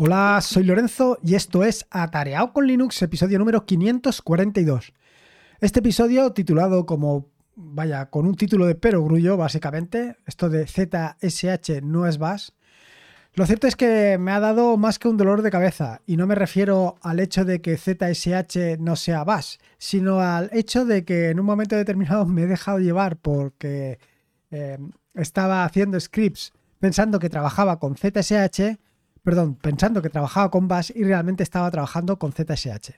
Hola, soy Lorenzo y esto es Atareado con Linux, episodio número 542. Este episodio titulado como, vaya, con un título de perogrullo básicamente, esto de ZSH no es bash. Lo cierto es que me ha dado más que un dolor de cabeza y no me refiero al hecho de que ZSH no sea bash, sino al hecho de que en un momento determinado me he dejado llevar porque eh, estaba haciendo scripts pensando que trabajaba con ZSH perdón, pensando que trabajaba con Bash y realmente estaba trabajando con ZSH.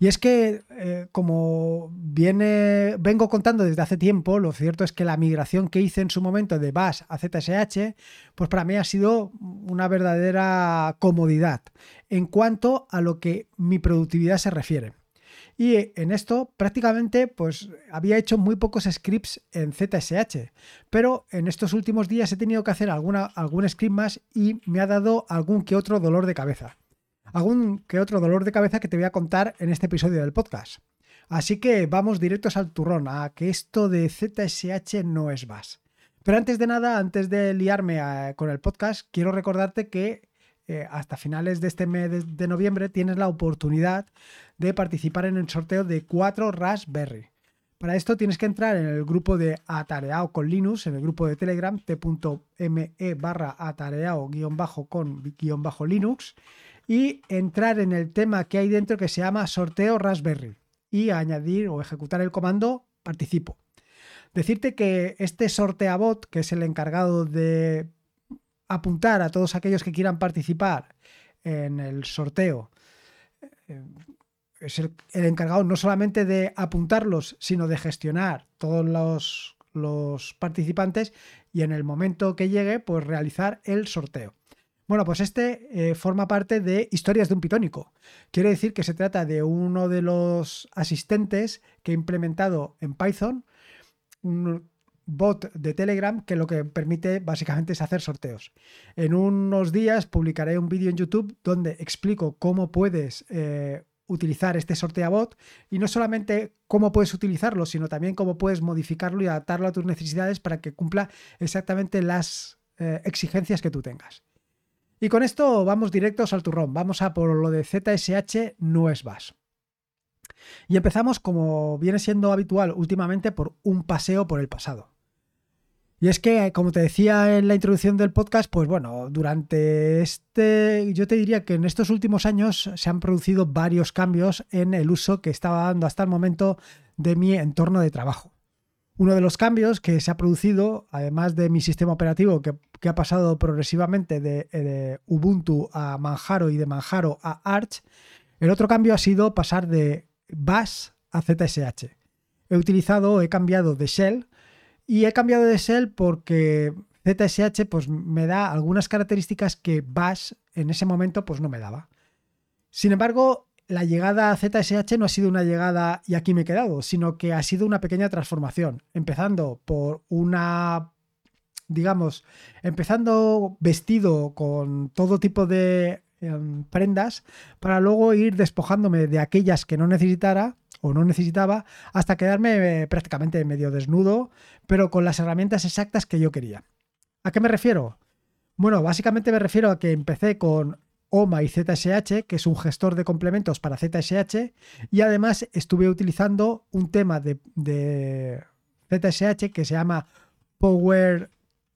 Y es que, eh, como viene, vengo contando desde hace tiempo, lo cierto es que la migración que hice en su momento de Bash a ZSH, pues para mí ha sido una verdadera comodidad en cuanto a lo que mi productividad se refiere. Y en esto prácticamente pues había hecho muy pocos scripts en ZSH, pero en estos últimos días he tenido que hacer alguna, algún script más y me ha dado algún que otro dolor de cabeza. Algún que otro dolor de cabeza que te voy a contar en este episodio del podcast. Así que vamos directos al turrón, a que esto de ZSH no es más. Pero antes de nada, antes de liarme eh, con el podcast, quiero recordarte que eh, hasta finales de este mes de, noviembre tienes la oportunidad de participar en el sorteo de cuatro Raspberry. Para esto tienes que entrar en el grupo de Atareado con Linux, en el grupo de Telegram, t.me barra atareado con Linux, y entrar en el tema que hay dentro que se llama sorteo Raspberry y añadir o ejecutar el comando participo. Decirte que este sorteabot, que es el encargado de apuntar a todos aquellos que quieran participar en el sorteo. Eh, es el, encargado no solamente de apuntarlos, sino de gestionar todos los, los participantes y en el momento que llegue, pues realizar el sorteo. Bueno, pues este eh, forma parte de Historias de un Pitónico. Quiere decir que se trata de uno de los asistentes que he implementado en Python, bot de Telegram que lo que permite básicamente es hacer sorteos. En unos días publicaré un vídeo en YouTube donde explico cómo puedes eh, utilizar este bot y no solamente cómo puedes utilizarlo, sino también cómo puedes modificarlo y adaptarlo a tus necesidades para que cumpla exactamente las eh, exigencias que tú tengas. Y con esto vamos directos al turrón, vamos a por lo de ZSH no. Y empezamos como viene siendo habitual últimamente por un paseo por el pasado. Y es que, como te decía en la introducción del podcast, pues bueno, durante este, yo te diría que en estos últimos años se han producido varios cambios en el uso que estaba dando hasta el momento de mi entorno de trabajo. Uno de los cambios que se ha producido, además de mi sistema operativo que, ha pasado progresivamente de, de, Ubuntu a Manjaro y de Manjaro a Arch, el otro cambio ha sido pasar de Bash a ZSH. He utilizado, he cambiado de Shell y he cambiado de Shell porque ZSH pues, me da algunas características que Bash en ese momento pues, no me daba. Sin embargo, la llegada a ZSH no ha sido una llegada y aquí me he quedado, sino que ha sido una pequeña transformación, empezando por una, digamos, empezando vestido con todo tipo de em, prendas para luego ir despojándome de aquellas que no necesitara o no necesitaba hasta quedarme eh, prácticamente medio desnudo, pero con las herramientas exactas que yo quería. ¿A qué me refiero? Bueno, básicamente me refiero a que empecé con OMA y ZSH, que es un gestor de complementos para ZSH, y además estuve utilizando un tema de, ZSH que se llama Power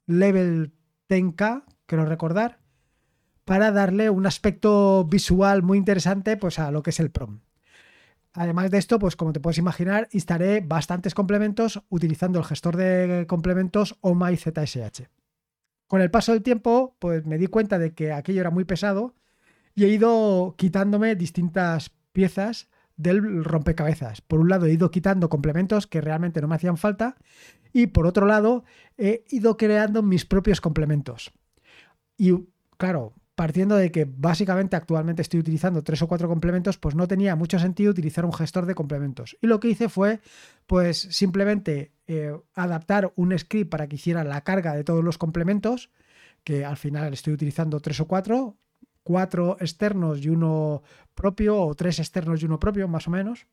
Level 10K, quiero recordar, para darle un aspecto visual muy interesante pues, a lo que es el PROM. Además de esto, pues como te puedes imaginar, instalé bastantes complementos utilizando el gestor de complementos OMA y ZSH. Con el paso del tiempo, pues me di cuenta de que aquello era muy pesado y he ido quitándome distintas piezas del rompecabezas. Por un lado, he ido quitando complementos que realmente no me hacían falta y por otro lado, he ido creando mis propios complementos. Y claro, partiendo de que básicamente actualmente estoy utilizando tres o cuatro complementos, pues no tenía mucho sentido utilizar un gestor de complementos. Y lo que hice fue, pues simplemente eh, adaptar un script para que hiciera la carga de todos los complementos, que al final estoy utilizando tres o cuatro, cuatro externos y uno propio, o tres externos y uno propio, más o menos.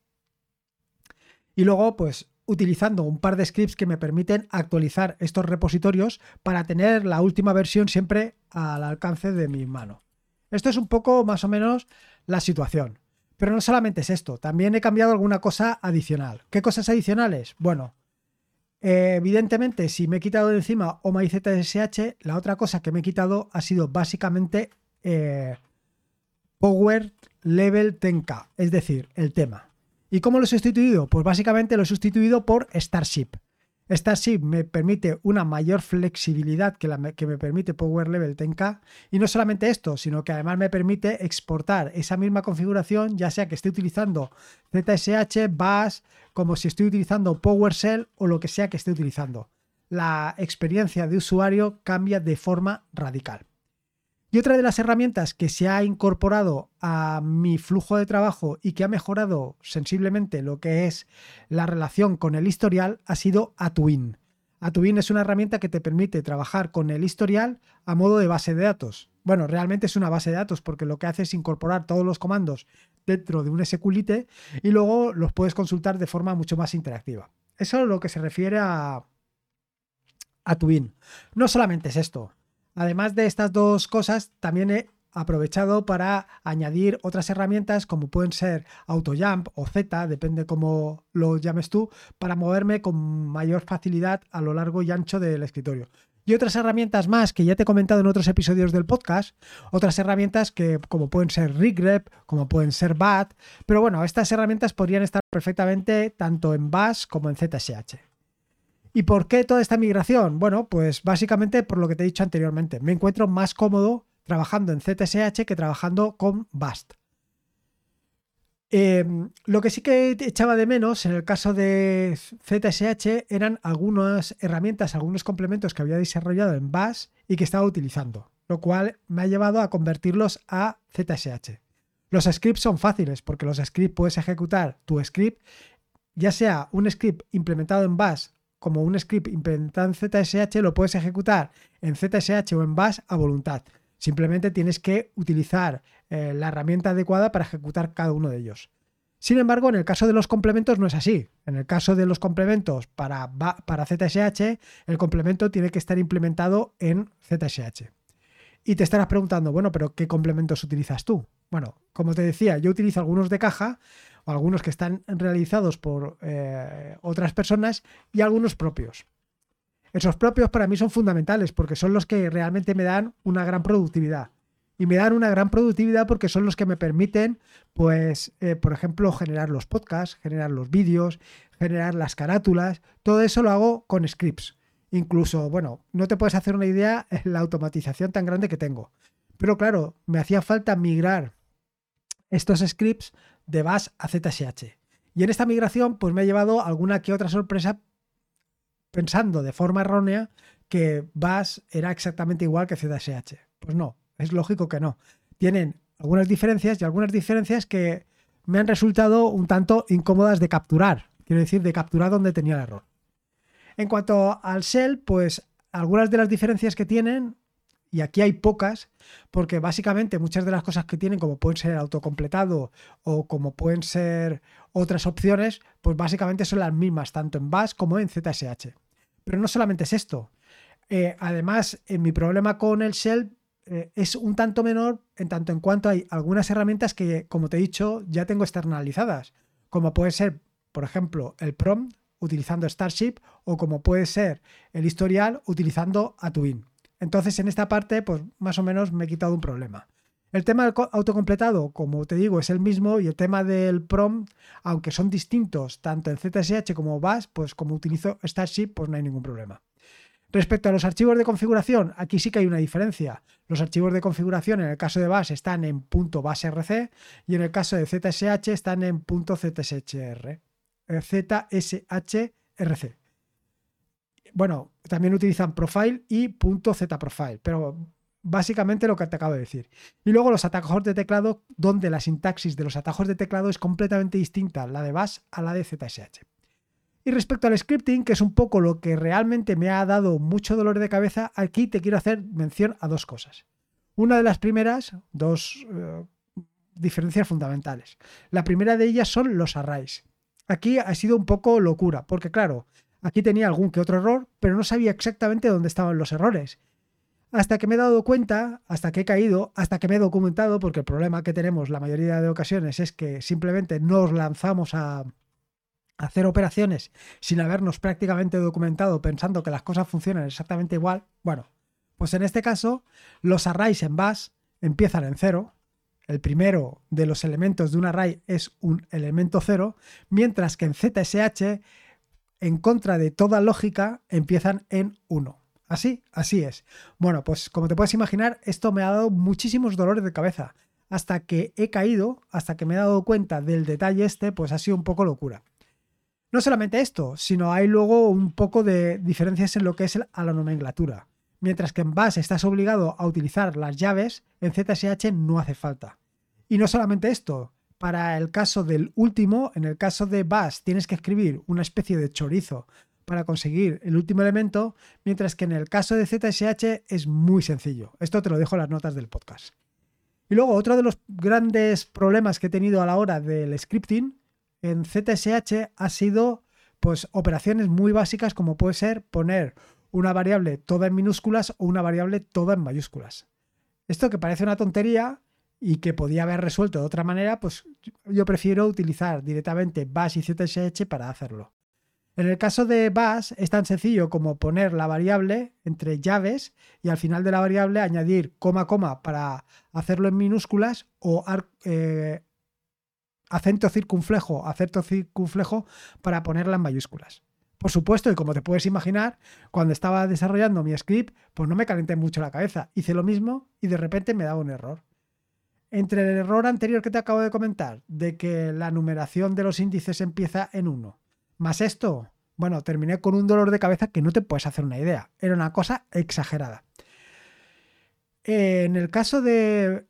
Y luego, pues utilizando un par de scripts que me permiten actualizar estos repositorios para tener la última versión siempre al alcance de mi mano. Esto es un poco más o menos la situación. Pero no solamente es esto, también he cambiado alguna cosa adicional. ¿Qué cosas adicionales? Bueno, eh, evidentemente, si me he quitado de encima o ZSH, la otra cosa que me he quitado ha sido básicamente eh, Power Level 10K, es decir, el tema. ¿Y cómo lo he sustituido? Pues básicamente lo he sustituido por Starship. Starship me permite una mayor flexibilidad que, me permite Power Level 10K. Y no solamente esto, sino que además me permite exportar esa misma configuración, ya sea que esté utilizando ZSH, Bash, como si estoy utilizando PowerShell o lo que sea que esté utilizando. La experiencia de usuario cambia de forma radical. Y otra de las herramientas que se ha incorporado a mi flujo de trabajo y que ha mejorado sensiblemente lo que es la relación con el historial ha sido Atuin. Atuin es una herramienta que te permite trabajar con el historial a modo de base de datos. Bueno, realmente es una base de datos porque lo que hace es incorporar todos los comandos dentro de un SQLite y luego los puedes consultar de forma mucho más interactiva. Eso es lo que se refiere a, a No solamente es esto. Además de estas dos cosas, también he aprovechado para añadir otras herramientas como pueden ser AutoJump o Z, depende cómo lo llames tú, para moverme con mayor facilidad a lo largo y ancho del escritorio. Y otras herramientas más que ya te he comentado en otros episodios del podcast, otras herramientas que como pueden ser Regrep, como pueden ser BAT, pero bueno, estas herramientas podrían estar perfectamente tanto en Bash como en ZSH. ¿Y por qué toda esta migración? Bueno, pues básicamente por lo que te he dicho anteriormente. Me encuentro más cómodo trabajando en ZSH que trabajando con Bast. Em, lo que sí que echaba de menos en el caso de ZSH eran algunas herramientas, algunos complementos que había desarrollado en Bash y que estaba utilizando, lo cual me ha llevado a convertirlos a ZSH. Los scripts son fáciles porque los scripts puedes ejecutar tu script, ya sea un script implementado en Bash como un script implementado en ZSH, lo puedes ejecutar en ZSH o en Bash a voluntad. Simplemente tienes que utilizar eh, la herramienta adecuada para ejecutar cada uno de ellos. Sin embargo, en el caso de los complementos no es así. En el caso de los complementos para, para ZSH, el complemento tiene que estar implementado en ZSH. Y te estarás preguntando, bueno, pero ¿qué complementos utilizas tú? Bueno, como te decía, yo utilizo algunos de caja, algunos que están realizados por eh, otras personas y algunos propios. Esos propios para mí son fundamentales porque son los que realmente me dan una gran productividad. Y me dan una gran productividad porque son los que me permiten, pues, eh, por ejemplo, generar los podcasts, generar los vídeos, generar las carátulas. Todo eso lo hago con scripts. Incluso, bueno, no te puedes hacer una idea la automatización tan grande que tengo. Pero claro, me hacía falta migrar estos scripts de Bash a ZSH. Y en esta migración, pues me ha llevado alguna que otra sorpresa pensando de forma errónea que Bash era exactamente igual que ZSH. Pues no, es lógico que no. Tienen algunas diferencias y algunas diferencias que me han resultado un tanto incómodas de capturar. Quiero decir, de capturar donde tenía el error. En cuanto al shell, pues algunas de las diferencias que tienen y aquí hay pocas, porque básicamente muchas de las cosas que tienen, como pueden ser autocompletado o como pueden ser otras opciones, pues básicamente son las mismas, tanto en Bash como en ZSH. Pero no solamente es esto. Eh, además, en mi problema con el shell eh, es un tanto menor en tanto en cuanto hay algunas herramientas que, como te he dicho, ya tengo externalizadas, como puede ser, por ejemplo, el prompt utilizando Starship o como puede ser el historial utilizando Atuin. Entonces, en esta parte, pues más o menos me he quitado un problema. El tema del autocompletado, como te digo, es el mismo y el tema del prom, aunque son distintos tanto en ZSH como Bash, pues como utilizo Starship, pues no hay ningún problema. Respecto a los archivos de configuración, aquí sí que hay una diferencia. Los archivos de configuración en el caso de Bash están en .bashrc y en el caso de ZSH están en .zshr. ZSHRC bueno, también utilizan profile y .zprofile, pero básicamente lo que te acabo de decir. Y luego los atajos de teclado, donde la sintaxis de los atajos de teclado es completamente distinta, la de Bash a la de ZSH. Y respecto al scripting, que es un poco lo que realmente me ha dado mucho dolor de cabeza, aquí te quiero hacer mención a dos cosas. Una de las primeras, dos eh, diferencias fundamentales. La primera de ellas son los arrays. Aquí ha sido un poco locura, porque claro, Aquí tenía algún que otro error, pero no sabía exactamente dónde estaban los errores. Hasta que me he dado cuenta, hasta que he caído, hasta que me he documentado, porque el problema que tenemos la mayoría de ocasiones es que simplemente nos lanzamos a hacer operaciones sin habernos prácticamente documentado pensando que las cosas funcionan exactamente igual. Bueno, pues en este caso los arrays en bash empiezan en cero. El primero de los elementos de un array es un elemento cero, mientras que en ZSH, en contra de toda lógica, empiezan en 1. Así, así es. Bueno, pues como te puedes imaginar, esto me ha dado muchísimos dolores de cabeza. Hasta que he caído, hasta que me he dado cuenta del detalle este, pues ha sido un poco locura. No solamente esto, sino hay luego un poco de diferencias en lo que es a la nomenclatura. Mientras que en Bash estás obligado a utilizar las llaves, en ZSH no hace falta. Y no solamente esto, para el caso del último, en el caso de Bash tienes que escribir una especie de chorizo para conseguir el último elemento, mientras que en el caso de ZSH es muy sencillo. Esto te lo dejo en las notas del podcast. Y luego, otro de los grandes problemas que he tenido a la hora del scripting en ZSH ha sido pues operaciones muy básicas como puede ser poner una variable toda en minúsculas o una variable toda en mayúsculas. Esto que parece una tontería y que podía haber resuelto de otra manera, pues yo prefiero utilizar directamente bash y ZSH para hacerlo. En el caso de bash es tan sencillo como poner la variable entre llaves y al final de la variable añadir coma coma para hacerlo en minúsculas o eh, acento circunflejo, acento circunflejo para ponerla en mayúsculas. Por supuesto, y como te puedes imaginar, cuando estaba desarrollando mi script, pues no me calenté mucho la cabeza. Hice lo mismo y de repente me daba un error. Entre el error anterior que te acabo de comentar, de que la numeración de los índices empieza en 1, más esto, bueno, terminé con un dolor de cabeza que no te puedes hacer una idea. Era una cosa exagerada. En el caso de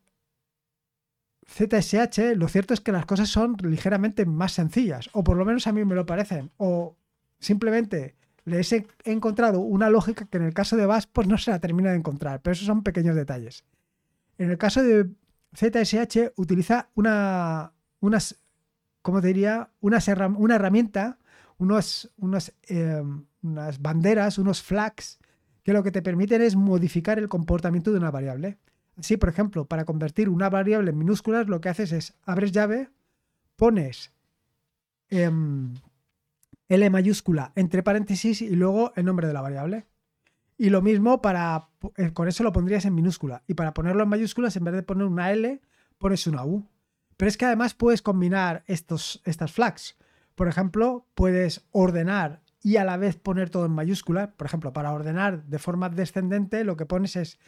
ZSH, lo cierto es que las cosas son ligeramente más sencillas, o por lo menos a mí me lo parecen, o simplemente les he encontrado una lógica que en el caso de Bash pues no se la termina de encontrar, pero esos son pequeños detalles. En el caso de ZSH utiliza una, unas, ¿cómo te diría? Una, una herramienta unos, em, unas banderas, unos flags, que lo que te permiten es modificar el comportamiento de una variable. Así, por ejemplo, para convertir una variable en minúsculas, lo que haces es abres llave, pones em, L mayúscula entre paréntesis y luego el nombre de la variable. Y lo mismo para, eh, con eso lo pondrías en minúscula. Y para ponerlo en mayúsculas, en vez de poner una L, pones una U. Pero es que además puedes combinar estos, estas flags. Por ejemplo, puedes ordenar y a la vez poner todo en mayúscula. Por ejemplo, para ordenar de forma descendente, lo que pones es,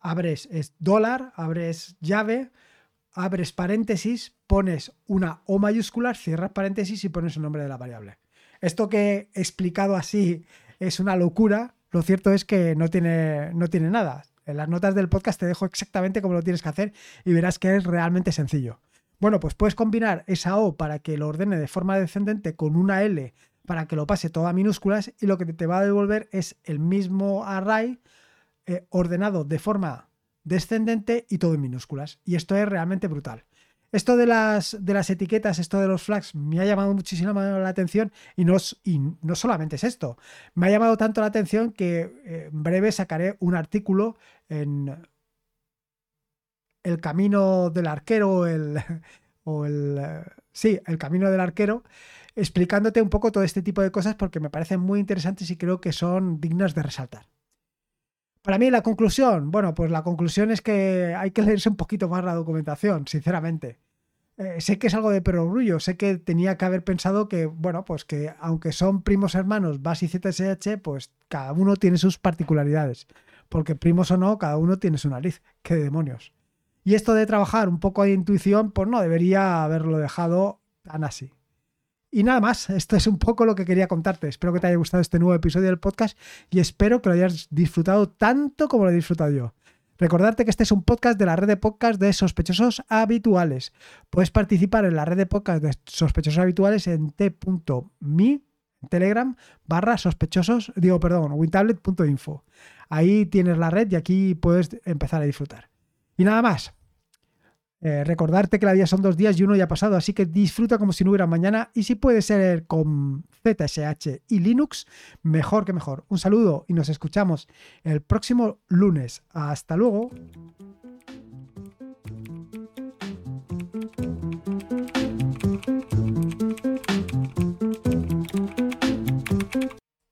abres es dólar, abres llave, abres paréntesis, pones una O mayúscula, cierras paréntesis y pones el nombre de la variable. Esto que he explicado así es una locura. Lo cierto es que no tiene, no tiene nada. En las notas del podcast te dejo exactamente cómo lo tienes que hacer y verás que es realmente sencillo. Bueno, pues puedes combinar esa O para que lo ordene de forma descendente con una L para que lo pase todo a minúsculas y lo que te va a devolver es el mismo array eh, ordenado de forma descendente y todo en minúsculas. Y esto es realmente brutal. Esto de las, de las etiquetas, esto de los flags, me ha llamado muchísimo la atención y no, y no solamente es esto. Me ha llamado tanto la atención que eh, en breve sacaré un artículo en el camino del arquero el, o el... Eh, sí, el camino del arquero, explicándote un poco todo este tipo de cosas porque me parecen muy interesantes y creo que son dignas de resaltar. Para mí la conclusión, bueno, pues la conclusión es que hay que leerse un poquito más la documentación, sinceramente. Eh, sé que es algo de perogrullo, sé que tenía que haber pensado que, bueno, pues que aunque son primos hermanos BAS y ZSH, pues cada uno tiene sus particularidades. Porque primos o no, cada uno tiene su nariz. ¡Qué demonios! Y esto de trabajar un poco de intuición, pues no debería haberlo dejado tan así. Y nada más, esto es un poco lo que quería contarte. Espero que te haya gustado este nuevo episodio del podcast y espero que lo hayas disfrutado tanto como lo he disfrutado yo. Recordarte que este es un podcast de la red de podcast de sospechosos habituales. Puedes participar en la red de podcast de sospechosos habituales en t.me, Telegram, barra sospechosos, digo, perdón, wintablet.info. Ahí tienes la red y aquí puedes empezar a disfrutar. Y nada más. Eh, recordarte que la vida son dos días y uno ya ha pasado, así que disfruta como si no hubiera mañana y si puede ser con ZSH y Linux, mejor que mejor. Un saludo y nos escuchamos el próximo lunes. Hasta luego.